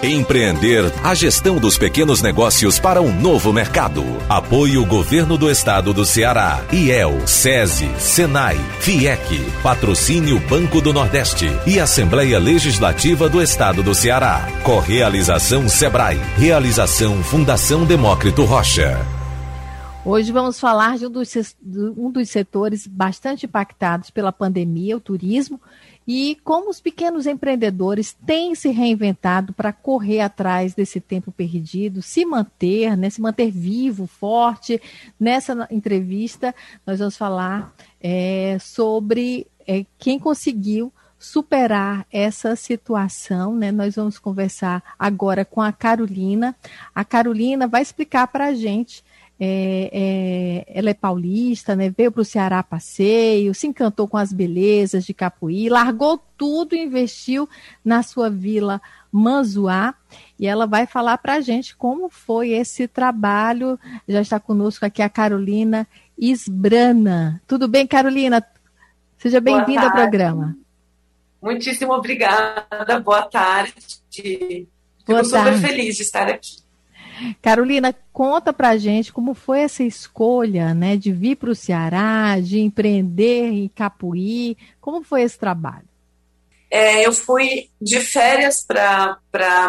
Empreender a gestão dos pequenos negócios para um novo mercado. Apoio Governo do Estado do Ceará, IEL, SESI, SENAI, FIEC, Patrocínio Banco do Nordeste e Assembleia Legislativa do Estado do Ceará. Correalização Sebrae. Realização Fundação Demócrito Rocha. Hoje vamos falar de um dos, um dos setores bastante impactados pela pandemia, o turismo, e como os pequenos empreendedores têm se reinventado para correr atrás desse tempo perdido, se manter, né, se manter vivo, forte. Nessa entrevista, nós vamos falar é, sobre é, quem conseguiu superar essa situação, né? Nós vamos conversar agora com a Carolina. A Carolina vai explicar para a gente é, é, ela é paulista, né? Veio para o Ceará passeio, se encantou com as belezas de Capuí, largou tudo e investiu na sua vila Manzuá. E ela vai falar para a gente como foi esse trabalho. Já está conosco aqui a Carolina Isbrana. Tudo bem, Carolina? Seja bem-vinda ao programa. Muitíssimo obrigada. Boa tarde. Boa Fico tarde. super feliz de estar aqui. Carolina, conta pra gente como foi essa escolha, né, de vir para o Ceará, de empreender em Capuí, como foi esse trabalho? É, eu fui de férias para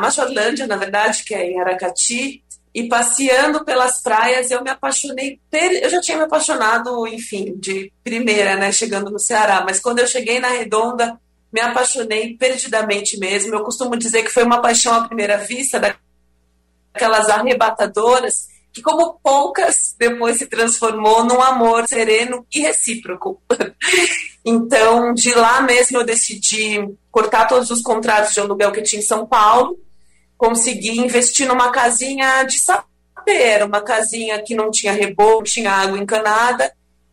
Machorlândia, na verdade, que é em Aracati, e passeando pelas praias eu me apaixonei, eu já tinha me apaixonado, enfim, de primeira, né, chegando no Ceará, mas quando eu cheguei na Redonda, me apaixonei perdidamente mesmo. Eu costumo dizer que foi uma paixão à primeira vista, aquelas arrebatadoras, que como poucas depois se transformou num amor sereno e recíproco. então, de lá mesmo eu decidi cortar todos os contratos de aluguel que tinha em São Paulo, consegui investir numa casinha de saber, uma casinha que não tinha reboco, tinha água encanada,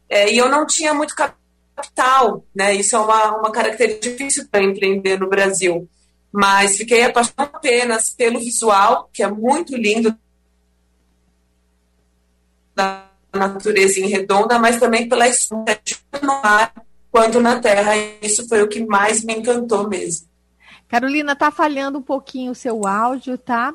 é, e eu não tinha muito capital, né? Isso é uma, uma característica difícil para empreender no Brasil mas fiquei apaixonada apenas pelo visual, que é muito lindo da natureza em redonda, mas também pela história no mar quanto na terra. Isso foi o que mais me encantou mesmo. Carolina, tá falhando um pouquinho o seu áudio, tá?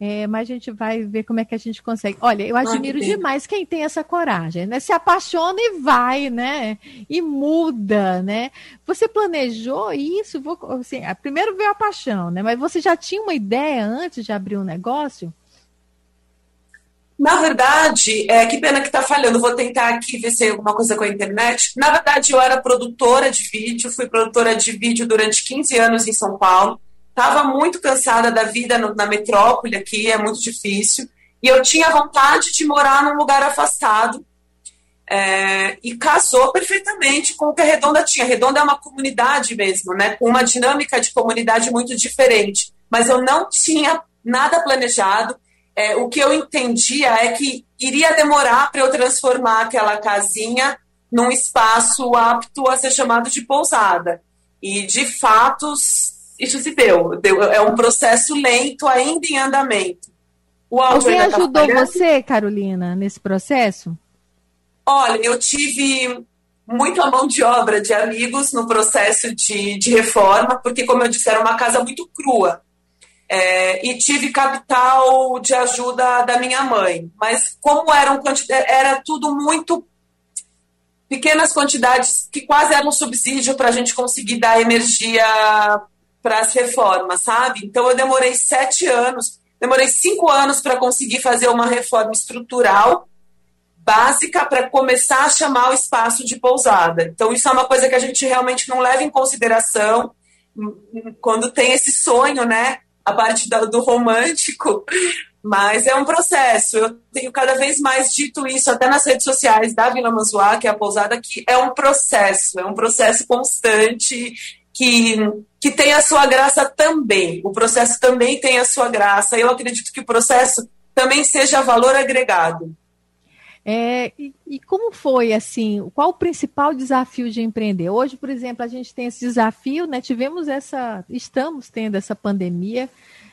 É, mas a gente vai ver como é que a gente consegue. Olha, eu admiro demais quem tem essa coragem, né? Se apaixona e vai, né? E muda, né? Você planejou isso? Assim, primeiro veio a paixão, né? Mas você já tinha uma ideia antes de abrir um negócio? Na verdade, é, que pena que está falhando. Vou tentar aqui ver se tem alguma coisa com a internet. Na verdade, eu era produtora de vídeo, fui produtora de vídeo durante 15 anos em São Paulo. Estava muito cansada da vida no, na metrópole aqui, é muito difícil. E eu tinha vontade de morar num lugar afastado. É, e casou perfeitamente com o que a Redonda tinha. A Redonda é uma comunidade mesmo, né? Com uma dinâmica de comunidade muito diferente. Mas eu não tinha nada planejado. É, o que eu entendia é que iria demorar para eu transformar aquela casinha num espaço apto a ser chamado de pousada. E, de fato, isso se deu. deu. É um processo lento, ainda em andamento. O Alguém tá ajudou tá você, Carolina, nesse processo? Olha, eu tive muita mão de obra de amigos no processo de, de reforma, porque, como eu disse, era uma casa muito crua. É, e tive capital de ajuda da minha mãe. Mas como eram era tudo muito pequenas quantidades que quase eram um subsídio para a gente conseguir dar energia para as reformas, sabe? Então eu demorei sete anos, demorei cinco anos para conseguir fazer uma reforma estrutural básica para começar a chamar o espaço de pousada. Então isso é uma coisa que a gente realmente não leva em consideração quando tem esse sonho, né? A parte do romântico, mas é um processo. Eu tenho cada vez mais dito isso, até nas redes sociais da Vila Manzuá, que é a pousada, que é um processo, é um processo constante que, que tem a sua graça também. O processo também tem a sua graça. Eu acredito que o processo também seja valor agregado. É, e, e, como foi assim? Qual o principal desafio de empreender? Hoje, por exemplo, a gente tem esse desafio, né? Tivemos essa, estamos tendo essa pandemia,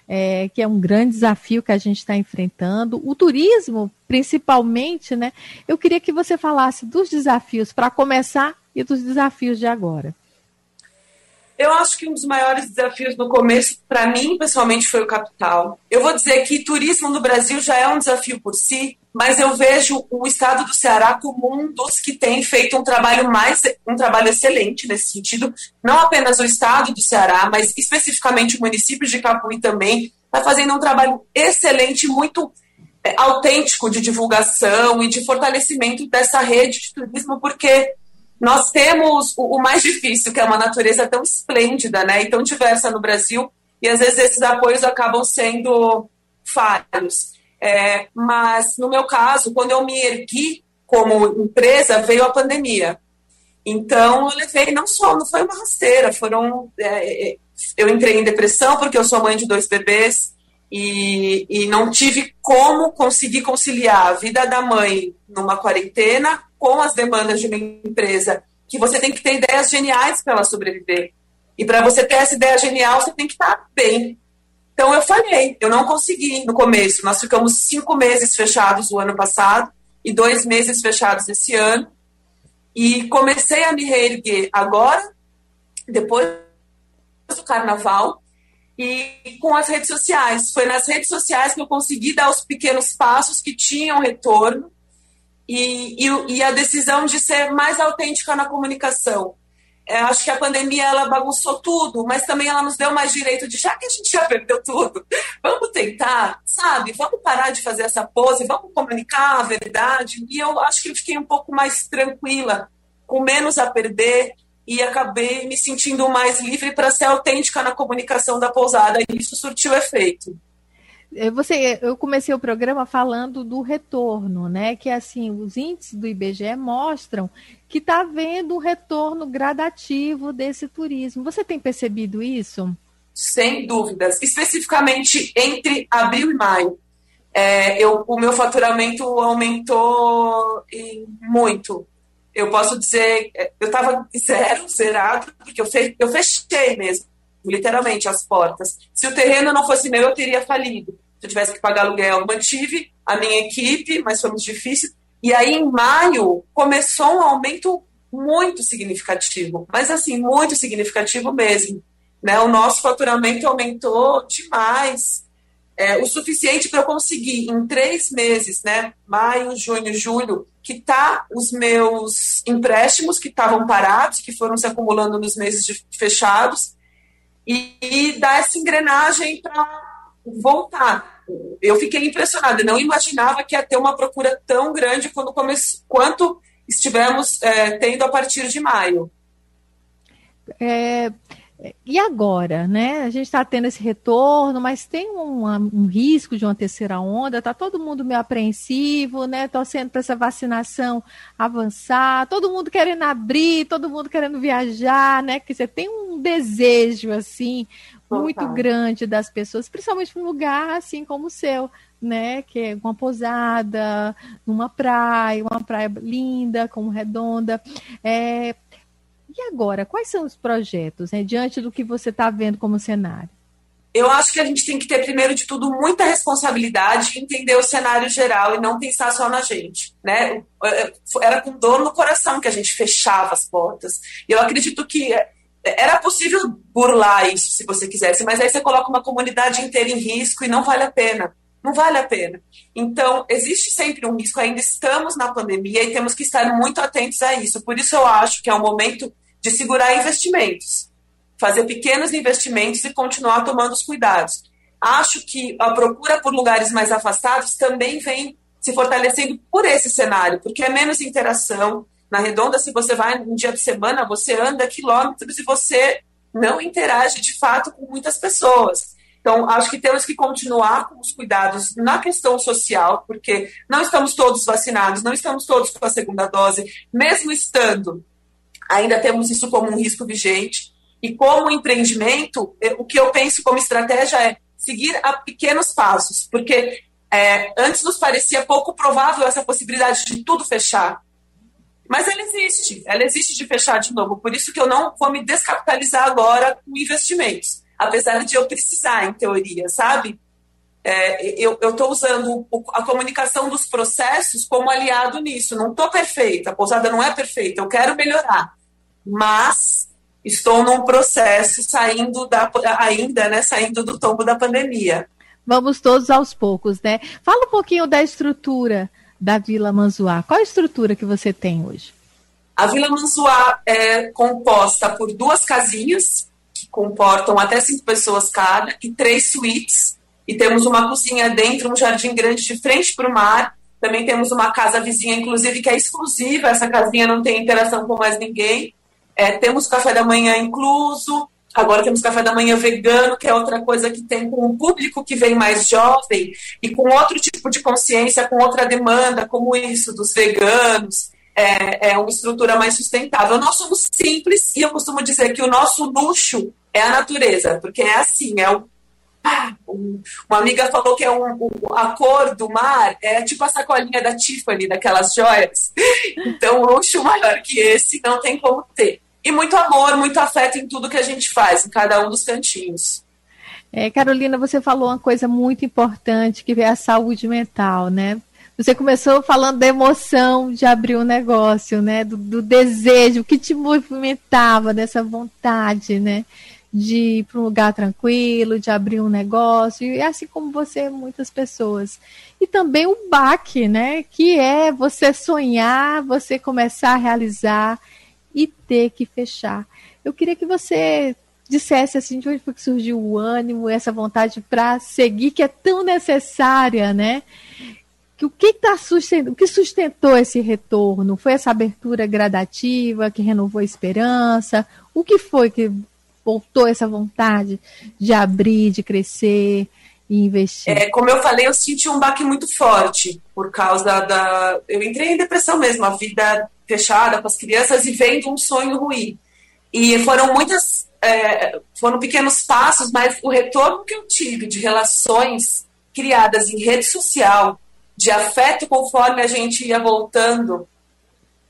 é, que é um grande desafio que a gente está enfrentando. O turismo, principalmente, né? Eu queria que você falasse dos desafios para começar e dos desafios de agora. Eu acho que um dos maiores desafios no começo, para mim, pessoalmente, foi o capital. Eu vou dizer que turismo no Brasil já é um desafio por si, mas eu vejo o estado do Ceará como um dos que tem feito um trabalho mais, um trabalho excelente nesse sentido. Não apenas o estado do Ceará, mas especificamente o município de Capuí também está fazendo um trabalho excelente, muito é, autêntico de divulgação e de fortalecimento dessa rede de turismo, porque nós temos o, o, mais difícil, que é uma natureza tão esplêndida né, e tão diversa no Brasil, e às vezes esses apoios acabam sendo falhos. É, mas, no meu caso, quando eu me ergui como empresa, veio a pandemia. Então, eu levei, não só, não foi uma rasteira, foram. É, é eu entrei em depressão porque eu sou mãe de dois bebês e, e não tive como conseguir conciliar a vida da mãe numa quarentena com as demandas de uma empresa, que você tem que ter ideias geniais para ela sobreviver. E para você ter essa ideia genial, você tem que estar bem. Então eu falhei, eu não consegui no começo. Nós ficamos cinco meses fechados o ano passado e dois meses fechados esse ano. E comecei a me reerguer agora, depois do carnaval, e com as redes sociais. Foi nas redes sociais que eu consegui dar os pequenos passos que tinham retorno e, e, e a decisão de ser mais autêntica na comunicação. É, acho que a pandemia ela bagunçou tudo, mas também ela nos deu mais direito de, já que a gente já perdeu tudo, vamos tentar, sabe? Vamos parar de fazer essa pose, vamos comunicar a verdade. E eu acho que eu fiquei um pouco mais tranquila, com menos a perder, e acabei me sentindo mais livre para ser autêntica na comunicação da pousada, e isso surtiu efeito. É, você, eu comecei o programa falando do retorno, né? Que assim, os índices do IBGE mostram que está havendo um retorno gradativo desse turismo. Você tem percebido isso? Sem dúvidas, especificamente entre abril e maio. É, eu, o meu faturamento aumentou muito. Eu posso dizer, é, eu estava zero, zerado, porque eu, fe, eu fechei mesmo, literalmente, as portas. Se o terreno não fosse meu, eu teria falido se eu tivesse que pagar aluguel, mantive a minha equipe, mas foi muito difícil. E aí, em maio, começou um aumento muito significativo, mas assim, muito significativo mesmo. Né? O nosso faturamento aumentou demais, é, o suficiente para eu conseguir, em três meses, né, maio, junho, julho, quitar os meus empréstimos que estavam parados, que foram se acumulando nos meses fechados, e, e dar essa engrenagem para voltar. Eu fiquei impressionada, não imaginava que ia ter uma procura tão grande quando come... quanto estivemos é, tendo a partir de maio. É, e agora, né? A gente está tendo esse retorno, mas tem um, um, risco de uma terceira onda, está todo mundo meio apreensivo, né? Torcendo para essa vacinação avançar, todo mundo querendo abrir, todo mundo querendo viajar, né? Que você tem um desejo assim muito grande das pessoas, principalmente num lugar assim como o seu, né? Que é uma pousada, numa praia, uma praia linda, como redonda. É... E agora, quais são os projetos, né, diante do que você está vendo como cenário? Eu acho que a gente tem que ter, primeiro de tudo, muita responsabilidade, entender o cenário geral e não pensar só na gente. Né? Era com dor no coração que a gente fechava as portas. E eu acredito que era possível burlar isso se você quisesse, mas aí você coloca uma comunidade inteira em risco e não vale a pena. Não vale a pena. Então, existe sempre um risco, ainda estamos na pandemia e temos que estar muito atentos a isso. Por isso, eu acho que é o momento de segurar investimentos, fazer pequenos investimentos e continuar tomando os cuidados. Acho que a procura por lugares mais afastados também vem se fortalecendo por esse cenário, porque é menos interação, na redonda, se você vai um dia de semana, você anda quilômetros e você não interage de fato com muitas pessoas. Então, acho que temos que continuar com os cuidados na questão social, porque não estamos todos vacinados, não estamos todos com a segunda dose, mesmo estando, ainda temos isso como um risco vigente. E como empreendimento, o que eu penso como estratégia é seguir a pequenos passos, porque é, antes nos parecia pouco provável essa possibilidade de tudo fechar. Mas ela existe, ela existe de fechar de novo. Por isso que eu não vou me descapitalizar agora com investimentos, apesar de eu precisar, em teoria, sabe? É, eu estou usando a comunicação dos processos como aliado nisso. Não estou perfeita, a pousada não é perfeita, eu quero melhorar. Mas estou num processo saindo da, ainda, né, saindo do tombo da pandemia. Vamos todos aos poucos, né? Fala um pouquinho da estrutura da Vila Manzuá. Qual a estrutura que você tem hoje? A Vila Manzuá é composta por duas casinhas, que comportam até cinco pessoas cada, e três suítes. E temos uma cozinha dentro, um jardim grande de frente para o mar. Também temos uma casa vizinha, inclusive, que é exclusiva. Essa casinha não tem interação com mais ninguém. É, temos café da manhã incluso. Agora temos café da manhã vegano, que é outra coisa que tem com um público que vem mais jovem e com outro tipo de consciência, com outra demanda, como isso dos veganos. É, é uma estrutura mais sustentável. Nós somos simples e eu costumo dizer que o nosso luxo é a natureza, porque é assim, é o uma amiga falou que é um, um, a cor do mar é tipo a sacolinha da Tiffany, daquelas joias. Então, luxo maior que esse não tem como ter. E muito amor, muito afeto em tudo que a gente faz, em cada um dos cantinhos. É, Carolina, você falou uma coisa muito importante, que é a saúde mental, né? Você começou falando da emoção de abrir um negócio, né? Do, do desejo, o que te movimentava, dessa vontade, né? De ir para um lugar tranquilo, de abrir um negócio, e assim como você, muitas pessoas. E também o baque, né? Que é você sonhar, você começar a realizar e ter que fechar. Eu queria que você dissesse assim de onde foi que surgiu o ânimo, essa vontade para seguir que é tão necessária, né? Que o que tá sustentou, o que sustentou esse retorno? Foi essa abertura gradativa que renovou a esperança? O que foi que voltou essa vontade de abrir, de crescer e investir? É, como eu falei, eu senti um baque muito forte por causa da. Eu entrei em depressão mesmo, a vida fechada com as crianças e vendo um sonho ruim. E foram muitas, é, foram pequenos passos, mas o retorno que eu tive de relações criadas em rede social, de afeto conforme a gente ia voltando,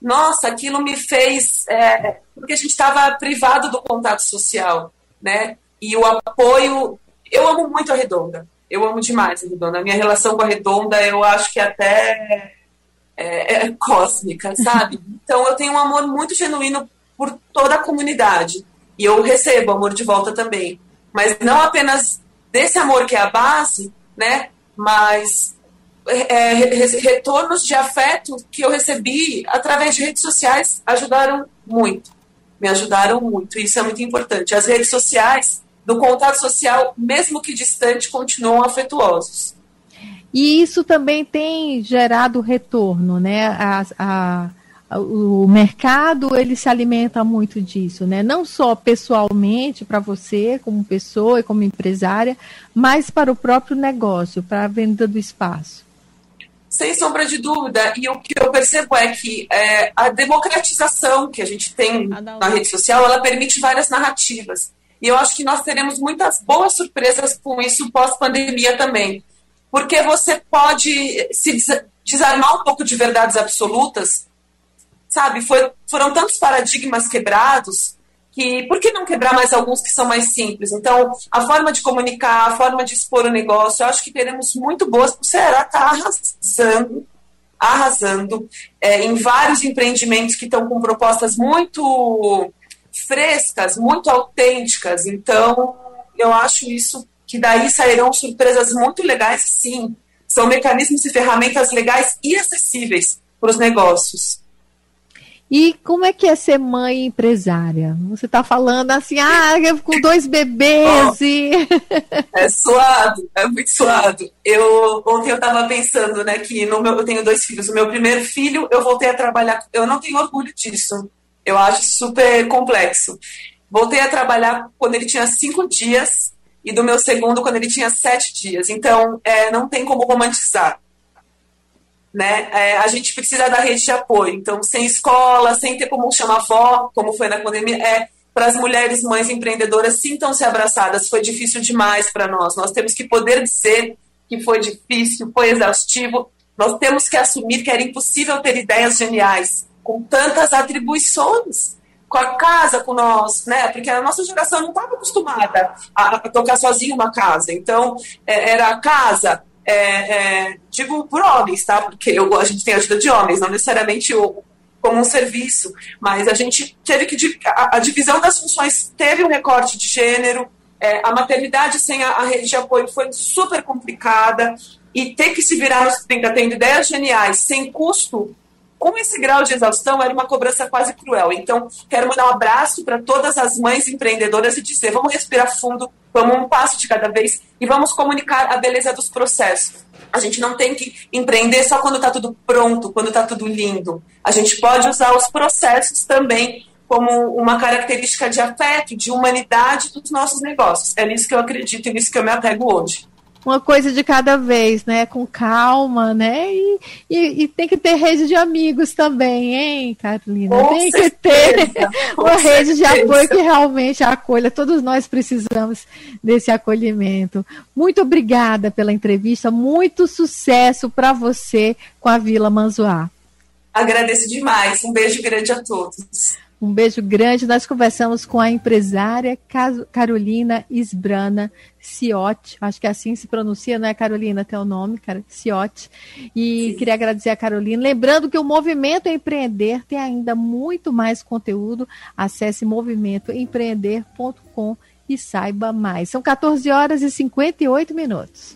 nossa, aquilo me fez, é, porque a gente estava privado do contato social, né? E o apoio, eu amo muito a Redonda, eu amo demais a Redonda. A minha relação com a Redonda, eu acho que até é, é cósmica, sabe? Então eu tenho um amor muito genuíno por toda a comunidade. E eu recebo amor de volta também. Mas não apenas desse amor que é a base, né? Mas é, retornos de afeto que eu recebi através de redes sociais ajudaram muito. Me ajudaram muito. Isso é muito importante. As redes sociais, do contato social, mesmo que distante, continuam afetuosos. E isso também tem gerado retorno, né? A, a, o mercado ele se alimenta muito disso, né? Não só pessoalmente para você como pessoa e como empresária, mas para o próprio negócio, para a venda do espaço. Sem sombra de dúvida. E o que eu percebo é que é, a democratização que a gente tem na rede social, ela permite várias narrativas. E eu acho que nós teremos muitas boas surpresas com isso pós-pandemia também porque você pode se desarmar um pouco de verdades absolutas, sabe? Foi, foram tantos paradigmas quebrados que por que não quebrar mais alguns que são mais simples? Então, a forma de comunicar, a forma de expor o negócio, eu acho que teremos muito boas. O Ceará está arrasando, arrasando é, em vários empreendimentos que estão com propostas muito frescas, muito autênticas. Então, eu acho isso que daí sairão surpresas muito legais, sim. São mecanismos e ferramentas legais e acessíveis para os negócios. E como é que é ser mãe empresária? Você está falando assim, ah, com dois bebês oh, e... É suado, é muito suado. Eu, ontem eu estava pensando, né, que no meu, eu tenho dois filhos. O meu primeiro filho, eu voltei a trabalhar, eu não tenho orgulho disso. Eu acho super complexo. Voltei a trabalhar quando ele tinha cinco dias e do meu segundo quando ele tinha sete dias. Então, é, não tem como romantizar. Né? É, a gente precisa da rede de apoio. Então, sem escola, sem ter como chamar avó, como foi na pandemia, é, para as mulheres mães empreendedoras sintam-se abraçadas. Foi difícil demais para nós. Nós temos que poder dizer que foi difícil, foi exaustivo. Nós temos que assumir que era impossível ter ideias geniais com tantas atribuições com a casa, com nós, né? Porque a nossa geração não estava acostumada a, tocar sozinho uma casa. Então, é, era a casa, é, é, digo por homens, tá? Porque eu, a gente tem ajuda de homens, não necessariamente como um serviço, mas a gente teve que a, a divisão das funções teve um recorte de gênero, é, a maternidade sem a, a, rede de apoio foi super complicada e ter que se virar nos 30 tendo ideias geniais sem custo com esse grau de exaustão, era uma cobrança quase cruel. Então, quero mandar um abraço para todas as mães empreendedoras e dizer: vamos respirar fundo, vamos um passo de cada vez e vamos comunicar a beleza dos processos. A gente não tem que empreender só quando está tudo pronto, quando está tudo lindo. A gente pode usar os processos também como uma característica de afeto, de humanidade dos nossos negócios. É nisso que eu acredito e nisso que eu me apego hoje uma coisa de cada vez, né? Com calma, né? E, e, e tem que ter rede de amigos também, hein, Carolina? Com tem certeza, que ter uma rede de apoio que realmente acolha. Todos nós precisamos desse acolhimento. Muito obrigada pela entrevista, muito sucesso para você com a Vila Manzoá. Agradeço demais. Um beijo grande a todos. Um beijo grande. Nós conversamos com a empresária Carolina Isbrana Ciotti. Acho que assim se pronuncia, não é Carolina? Tem o nome, cara. Ciotti. E Sim. queria agradecer a Carolina. Lembrando que o Movimento Empreender tem ainda muito mais conteúdo. Acesse movimentoempreender.com e saiba mais. São 14 horas e 58 minutos.